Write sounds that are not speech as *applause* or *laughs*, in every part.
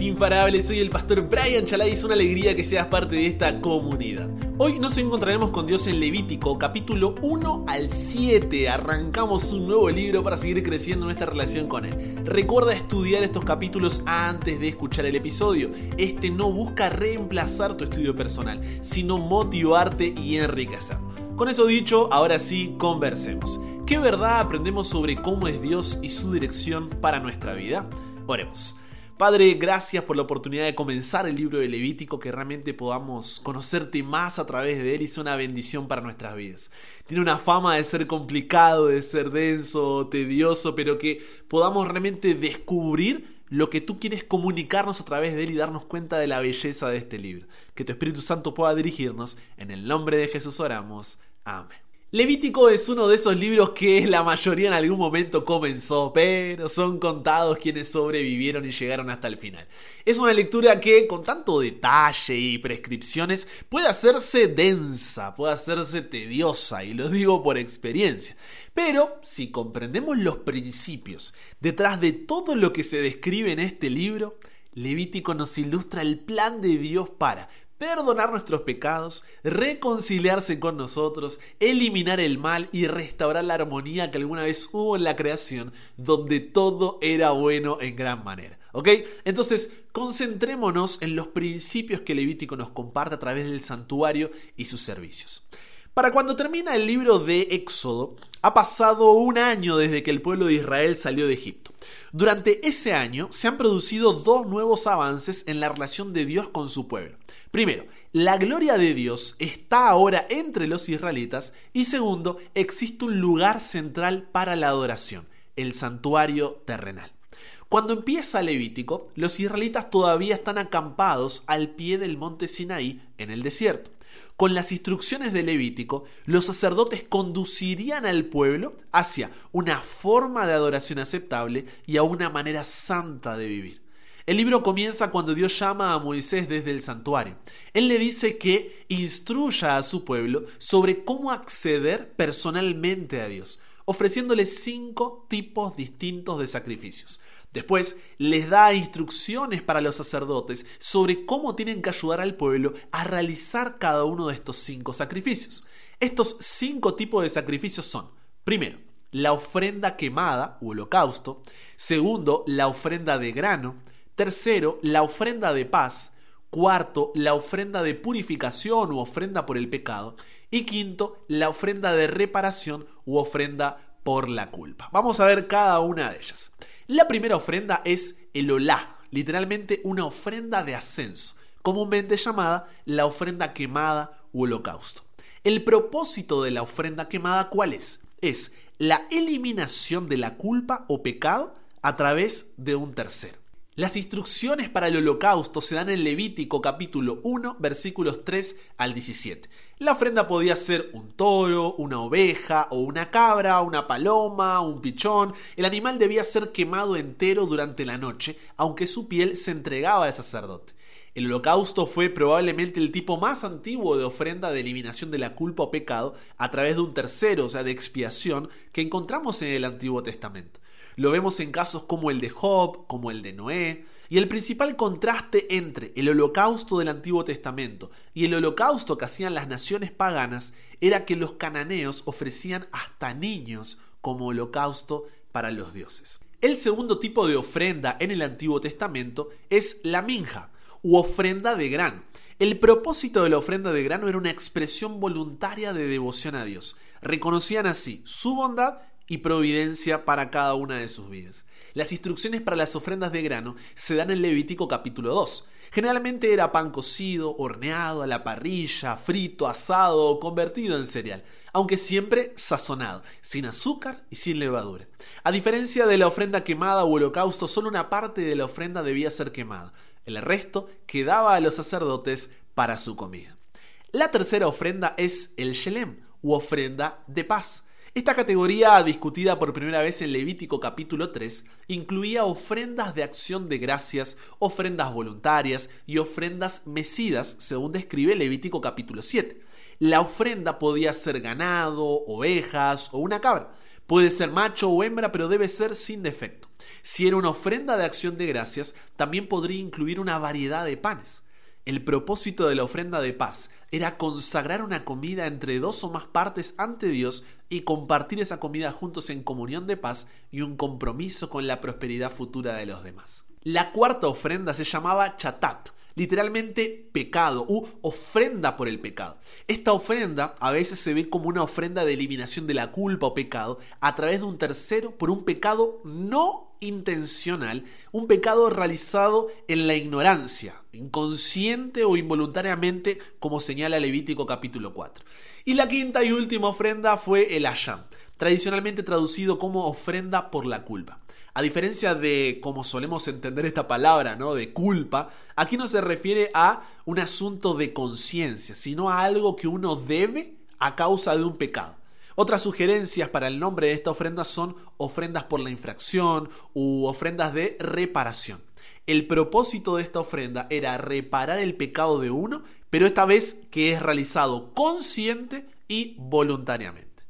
Imparables, soy el pastor Brian Chalai es una alegría que seas parte de esta comunidad. Hoy nos encontraremos con Dios en Levítico, capítulo 1 al 7. Arrancamos un nuevo libro para seguir creciendo nuestra relación con Él. Recuerda estudiar estos capítulos antes de escuchar el episodio. Este no busca reemplazar tu estudio personal, sino motivarte y enriquecer. Con eso dicho, ahora sí, conversemos. ¿Qué verdad aprendemos sobre cómo es Dios y su dirección para nuestra vida? Oremos. Padre, gracias por la oportunidad de comenzar el libro de Levítico, que realmente podamos conocerte más a través de él y sea una bendición para nuestras vidas. Tiene una fama de ser complicado, de ser denso, tedioso, pero que podamos realmente descubrir lo que tú quieres comunicarnos a través de él y darnos cuenta de la belleza de este libro. Que tu Espíritu Santo pueda dirigirnos. En el nombre de Jesús oramos. Amén. Levítico es uno de esos libros que la mayoría en algún momento comenzó, pero son contados quienes sobrevivieron y llegaron hasta el final. Es una lectura que con tanto detalle y prescripciones puede hacerse densa, puede hacerse tediosa, y lo digo por experiencia. Pero si comprendemos los principios detrás de todo lo que se describe en este libro, Levítico nos ilustra el plan de Dios para perdonar nuestros pecados, reconciliarse con nosotros, eliminar el mal y restaurar la armonía que alguna vez hubo en la creación, donde todo era bueno en gran manera. ¿Ok? Entonces, concentrémonos en los principios que Levítico nos comparte a través del santuario y sus servicios. Para cuando termina el libro de Éxodo, ha pasado un año desde que el pueblo de Israel salió de Egipto. Durante ese año se han producido dos nuevos avances en la relación de Dios con su pueblo. Primero, la gloria de Dios está ahora entre los israelitas y segundo, existe un lugar central para la adoración, el santuario terrenal. Cuando empieza Levítico, los israelitas todavía están acampados al pie del monte Sinaí en el desierto. Con las instrucciones de Levítico, los sacerdotes conducirían al pueblo hacia una forma de adoración aceptable y a una manera santa de vivir. El libro comienza cuando Dios llama a Moisés desde el santuario. Él le dice que instruya a su pueblo sobre cómo acceder personalmente a Dios, ofreciéndole cinco tipos distintos de sacrificios. Después les da instrucciones para los sacerdotes sobre cómo tienen que ayudar al pueblo a realizar cada uno de estos cinco sacrificios. Estos cinco tipos de sacrificios son, primero, la ofrenda quemada u holocausto, segundo, la ofrenda de grano, Tercero, la ofrenda de paz. Cuarto, la ofrenda de purificación u ofrenda por el pecado. Y quinto, la ofrenda de reparación u ofrenda por la culpa. Vamos a ver cada una de ellas. La primera ofrenda es el olá, literalmente una ofrenda de ascenso, comúnmente llamada la ofrenda quemada u holocausto. El propósito de la ofrenda quemada, ¿cuál es? Es la eliminación de la culpa o pecado a través de un tercero. Las instrucciones para el holocausto se dan en Levítico capítulo 1 versículos 3 al 17. La ofrenda podía ser un toro, una oveja o una cabra, una paloma, un pichón. El animal debía ser quemado entero durante la noche, aunque su piel se entregaba al sacerdote. El holocausto fue probablemente el tipo más antiguo de ofrenda de eliminación de la culpa o pecado a través de un tercero, o sea, de expiación, que encontramos en el Antiguo Testamento. Lo vemos en casos como el de Job, como el de Noé, y el principal contraste entre el holocausto del Antiguo Testamento y el holocausto que hacían las naciones paganas era que los cananeos ofrecían hasta niños como holocausto para los dioses. El segundo tipo de ofrenda en el Antiguo Testamento es la minja, u ofrenda de grano. El propósito de la ofrenda de grano era una expresión voluntaria de devoción a Dios. Reconocían así su bondad y providencia para cada una de sus vidas. Las instrucciones para las ofrendas de grano se dan en Levítico capítulo 2. Generalmente era pan cocido, horneado, a la parrilla, frito, asado o convertido en cereal, aunque siempre sazonado, sin azúcar y sin levadura. A diferencia de la ofrenda quemada o holocausto, solo una parte de la ofrenda debía ser quemada. El resto quedaba a los sacerdotes para su comida. La tercera ofrenda es el shelem, u ofrenda de paz. Esta categoría, discutida por primera vez en Levítico capítulo 3, incluía ofrendas de acción de gracias, ofrendas voluntarias y ofrendas mecidas, según describe Levítico capítulo 7. La ofrenda podía ser ganado, ovejas o una cabra. Puede ser macho o hembra, pero debe ser sin defecto. Si era una ofrenda de acción de gracias, también podría incluir una variedad de panes. El propósito de la ofrenda de paz era consagrar una comida entre dos o más partes ante Dios y compartir esa comida juntos en comunión de paz y un compromiso con la prosperidad futura de los demás. La cuarta ofrenda se llamaba chatat, literalmente pecado u ofrenda por el pecado. Esta ofrenda a veces se ve como una ofrenda de eliminación de la culpa o pecado a través de un tercero por un pecado no intencional, un pecado realizado en la ignorancia, inconsciente o involuntariamente, como señala Levítico capítulo 4. Y la quinta y última ofrenda fue el ayam, tradicionalmente traducido como ofrenda por la culpa. A diferencia de como solemos entender esta palabra, ¿no? De culpa, aquí no se refiere a un asunto de conciencia, sino a algo que uno debe a causa de un pecado. Otras sugerencias para el nombre de esta ofrenda son ofrendas por la infracción u ofrendas de reparación. El propósito de esta ofrenda era reparar el pecado de uno, pero esta vez que es realizado consciente y voluntariamente.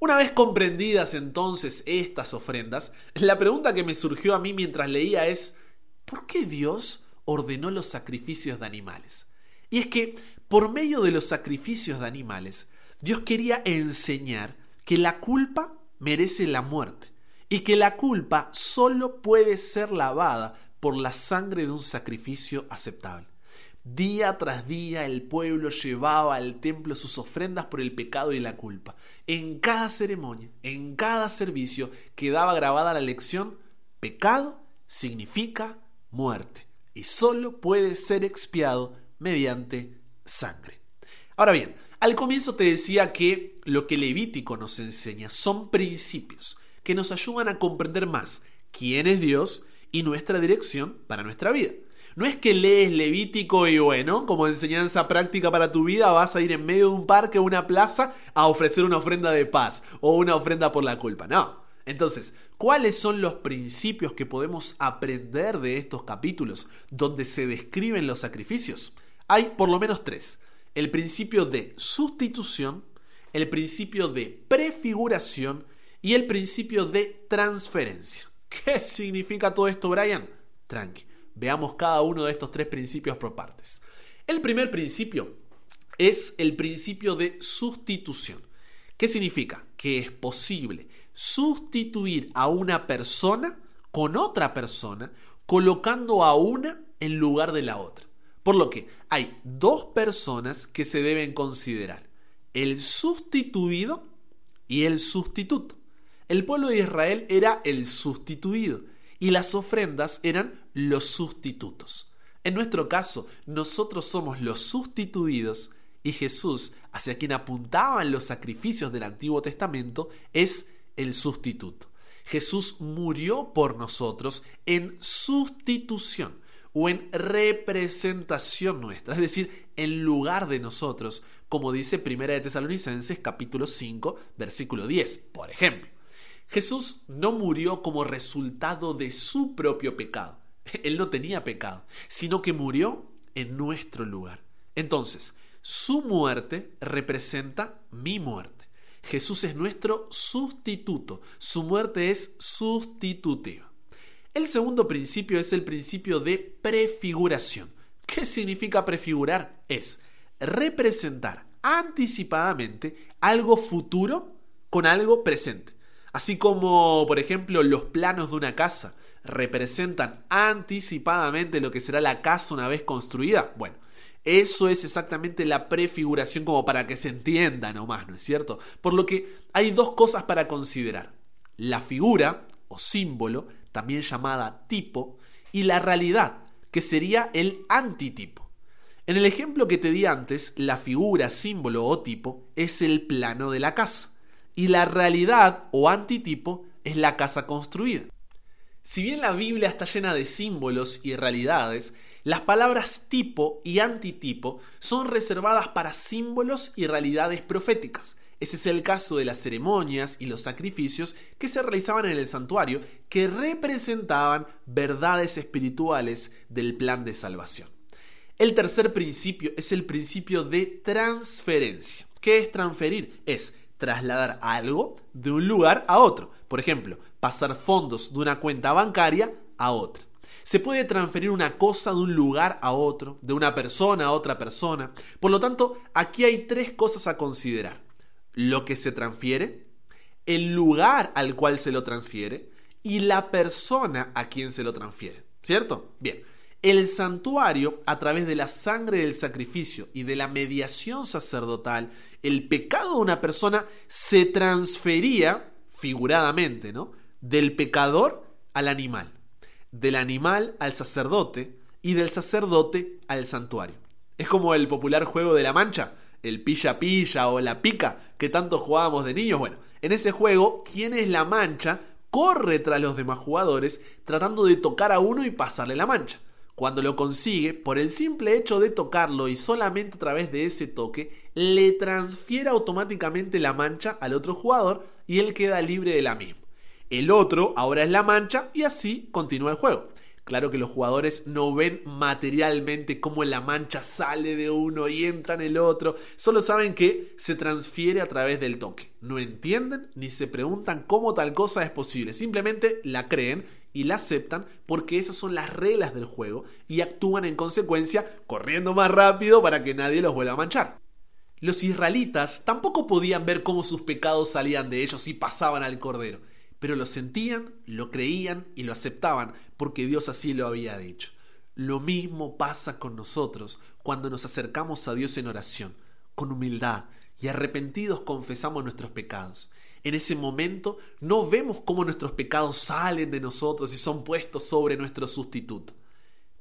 Una vez comprendidas entonces estas ofrendas, la pregunta que me surgió a mí mientras leía es, ¿por qué Dios ordenó los sacrificios de animales? Y es que, por medio de los sacrificios de animales, Dios quería enseñar que la culpa merece la muerte y que la culpa solo puede ser lavada por la sangre de un sacrificio aceptable. Día tras día el pueblo llevaba al templo sus ofrendas por el pecado y la culpa. En cada ceremonia, en cada servicio quedaba grabada la lección, pecado significa muerte y solo puede ser expiado mediante sangre. Ahora bien, al comienzo te decía que lo que Levítico nos enseña son principios que nos ayudan a comprender más quién es Dios y nuestra dirección para nuestra vida. No es que lees Levítico y bueno, como enseñanza práctica para tu vida, vas a ir en medio de un parque o una plaza a ofrecer una ofrenda de paz o una ofrenda por la culpa. No. Entonces, ¿cuáles son los principios que podemos aprender de estos capítulos donde se describen los sacrificios? Hay por lo menos tres. El principio de sustitución, el principio de prefiguración y el principio de transferencia. ¿Qué significa todo esto, Brian? Tranqui. Veamos cada uno de estos tres principios por partes. El primer principio es el principio de sustitución. ¿Qué significa? Que es posible sustituir a una persona con otra persona colocando a una en lugar de la otra. Por lo que hay dos personas que se deben considerar, el sustituido y el sustituto. El pueblo de Israel era el sustituido y las ofrendas eran los sustitutos. En nuestro caso, nosotros somos los sustituidos y Jesús, hacia quien apuntaban los sacrificios del Antiguo Testamento, es el sustituto. Jesús murió por nosotros en sustitución o en representación nuestra, es decir, en lugar de nosotros, como dice Primera de Tesalonicenses capítulo 5, versículo 10, por ejemplo. Jesús no murió como resultado de su propio pecado. Él no tenía pecado, sino que murió en nuestro lugar. Entonces, su muerte representa mi muerte. Jesús es nuestro sustituto. Su muerte es sustitutiva. El segundo principio es el principio de prefiguración. ¿Qué significa prefigurar? Es representar anticipadamente algo futuro con algo presente. Así como, por ejemplo, los planos de una casa representan anticipadamente lo que será la casa una vez construida. Bueno, eso es exactamente la prefiguración como para que se entienda nomás, ¿no es cierto? Por lo que hay dos cosas para considerar. La figura o símbolo, también llamada tipo, y la realidad, que sería el antitipo. En el ejemplo que te di antes, la figura, símbolo o tipo es el plano de la casa y la realidad o antitipo es la casa construida. Si bien la Biblia está llena de símbolos y realidades, las palabras tipo y antitipo son reservadas para símbolos y realidades proféticas. Ese es el caso de las ceremonias y los sacrificios que se realizaban en el santuario, que representaban verdades espirituales del plan de salvación. El tercer principio es el principio de transferencia. ¿Qué es transferir? Es trasladar algo de un lugar a otro. por ejemplo, pasar fondos de una cuenta bancaria a otra. Se puede transferir una cosa de un lugar a otro, de una persona a otra persona. Por lo tanto, aquí hay tres cosas a considerar. Lo que se transfiere, el lugar al cual se lo transfiere y la persona a quien se lo transfiere. ¿Cierto? Bien. El santuario, a través de la sangre del sacrificio y de la mediación sacerdotal, el pecado de una persona se transfería, figuradamente, ¿no? Del pecador al animal, del animal al sacerdote y del sacerdote al santuario. Es como el popular juego de la mancha, el pilla pilla o la pica que tanto jugábamos de niños. Bueno, en ese juego, ¿quién es la mancha? Corre tras los demás jugadores tratando de tocar a uno y pasarle la mancha. Cuando lo consigue, por el simple hecho de tocarlo y solamente a través de ese toque, le transfiere automáticamente la mancha al otro jugador y él queda libre de la misma. El otro ahora es la mancha y así continúa el juego. Claro que los jugadores no ven materialmente cómo la mancha sale de uno y entra en el otro, solo saben que se transfiere a través del toque. No entienden ni se preguntan cómo tal cosa es posible, simplemente la creen y la aceptan porque esas son las reglas del juego y actúan en consecuencia corriendo más rápido para que nadie los vuelva a manchar. Los israelitas tampoco podían ver cómo sus pecados salían de ellos y pasaban al cordero, pero lo sentían, lo creían y lo aceptaban porque Dios así lo había dicho. Lo mismo pasa con nosotros cuando nos acercamos a Dios en oración, con humildad y arrepentidos confesamos nuestros pecados en ese momento no vemos cómo nuestros pecados salen de nosotros y son puestos sobre nuestro sustituto.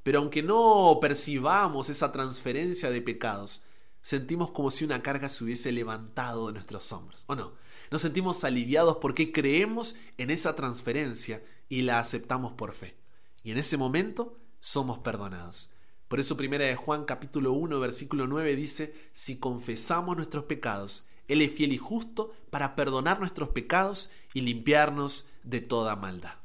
Pero aunque no percibamos esa transferencia de pecados, sentimos como si una carga se hubiese levantado de nuestros hombros, ¿o no? Nos sentimos aliviados porque creemos en esa transferencia y la aceptamos por fe. Y en ese momento somos perdonados. Por eso primera de Juan capítulo 1 versículo 9 dice, si confesamos nuestros pecados, él es fiel y justo para perdonar nuestros pecados y limpiarnos de toda maldad.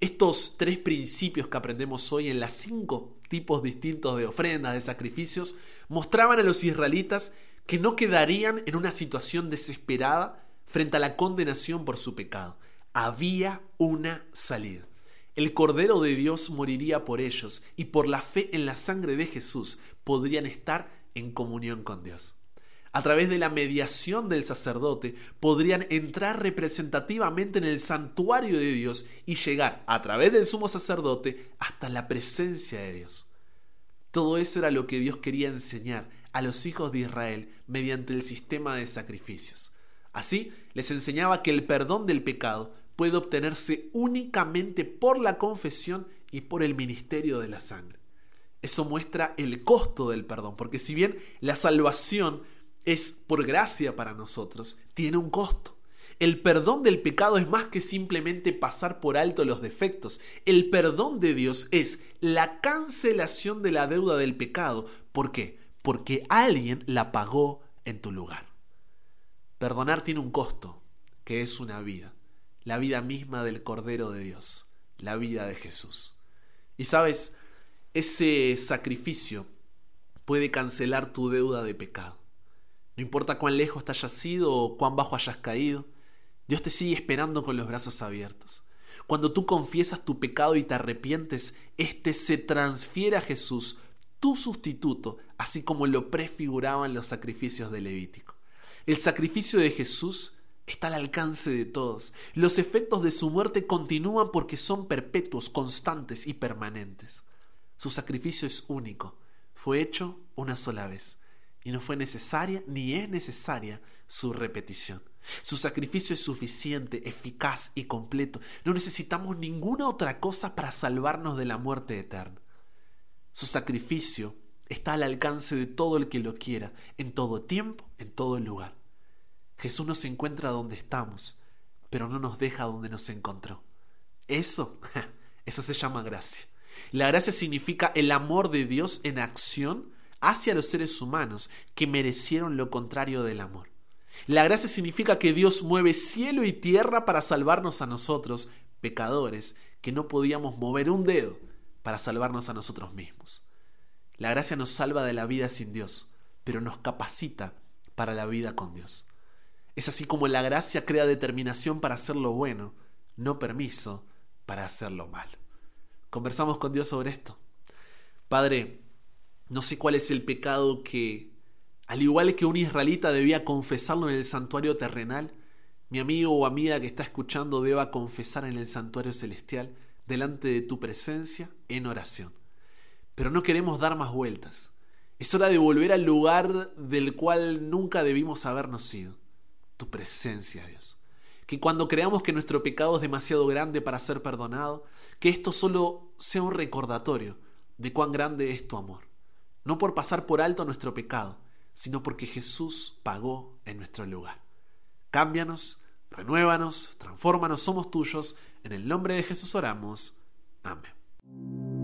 Estos tres principios que aprendemos hoy en las cinco tipos distintos de ofrendas, de sacrificios, mostraban a los israelitas que no quedarían en una situación desesperada frente a la condenación por su pecado. Había una salida. El Cordero de Dios moriría por ellos y por la fe en la sangre de Jesús podrían estar en comunión con Dios a través de la mediación del sacerdote, podrían entrar representativamente en el santuario de Dios y llegar a través del sumo sacerdote hasta la presencia de Dios. Todo eso era lo que Dios quería enseñar a los hijos de Israel mediante el sistema de sacrificios. Así les enseñaba que el perdón del pecado puede obtenerse únicamente por la confesión y por el ministerio de la sangre. Eso muestra el costo del perdón, porque si bien la salvación es por gracia para nosotros, tiene un costo. El perdón del pecado es más que simplemente pasar por alto los defectos. El perdón de Dios es la cancelación de la deuda del pecado. ¿Por qué? Porque alguien la pagó en tu lugar. Perdonar tiene un costo, que es una vida, la vida misma del Cordero de Dios, la vida de Jesús. Y sabes, ese sacrificio puede cancelar tu deuda de pecado. No importa cuán lejos te hayas ido o cuán bajo hayas caído, Dios te sigue esperando con los brazos abiertos. Cuando tú confiesas tu pecado y te arrepientes, éste se transfiere a Jesús, tu sustituto, así como lo prefiguraban los sacrificios de Levítico. El sacrificio de Jesús está al alcance de todos. Los efectos de su muerte continúan porque son perpetuos, constantes y permanentes. Su sacrificio es único. Fue hecho una sola vez y no fue necesaria ni es necesaria su repetición. Su sacrificio es suficiente, eficaz y completo. No necesitamos ninguna otra cosa para salvarnos de la muerte eterna. Su sacrificio está al alcance de todo el que lo quiera, en todo tiempo, en todo lugar. Jesús nos encuentra donde estamos, pero no nos deja donde nos encontró. Eso, *laughs* eso se llama gracia. La gracia significa el amor de Dios en acción hacia los seres humanos que merecieron lo contrario del amor. La gracia significa que Dios mueve cielo y tierra para salvarnos a nosotros, pecadores, que no podíamos mover un dedo para salvarnos a nosotros mismos. La gracia nos salva de la vida sin Dios, pero nos capacita para la vida con Dios. Es así como la gracia crea determinación para hacer lo bueno, no permiso para hacer lo malo. Conversamos con Dios sobre esto. Padre, no sé cuál es el pecado que, al igual que un israelita debía confesarlo en el santuario terrenal, mi amigo o amiga que está escuchando deba confesar en el santuario celestial delante de tu presencia en oración. Pero no queremos dar más vueltas. Es hora de volver al lugar del cual nunca debimos habernos ido. Tu presencia, Dios. Que cuando creamos que nuestro pecado es demasiado grande para ser perdonado, que esto solo sea un recordatorio de cuán grande es tu amor. No por pasar por alto nuestro pecado, sino porque Jesús pagó en nuestro lugar. Cámbianos, renuévanos, transfórmanos, somos tuyos. En el nombre de Jesús oramos. Amén.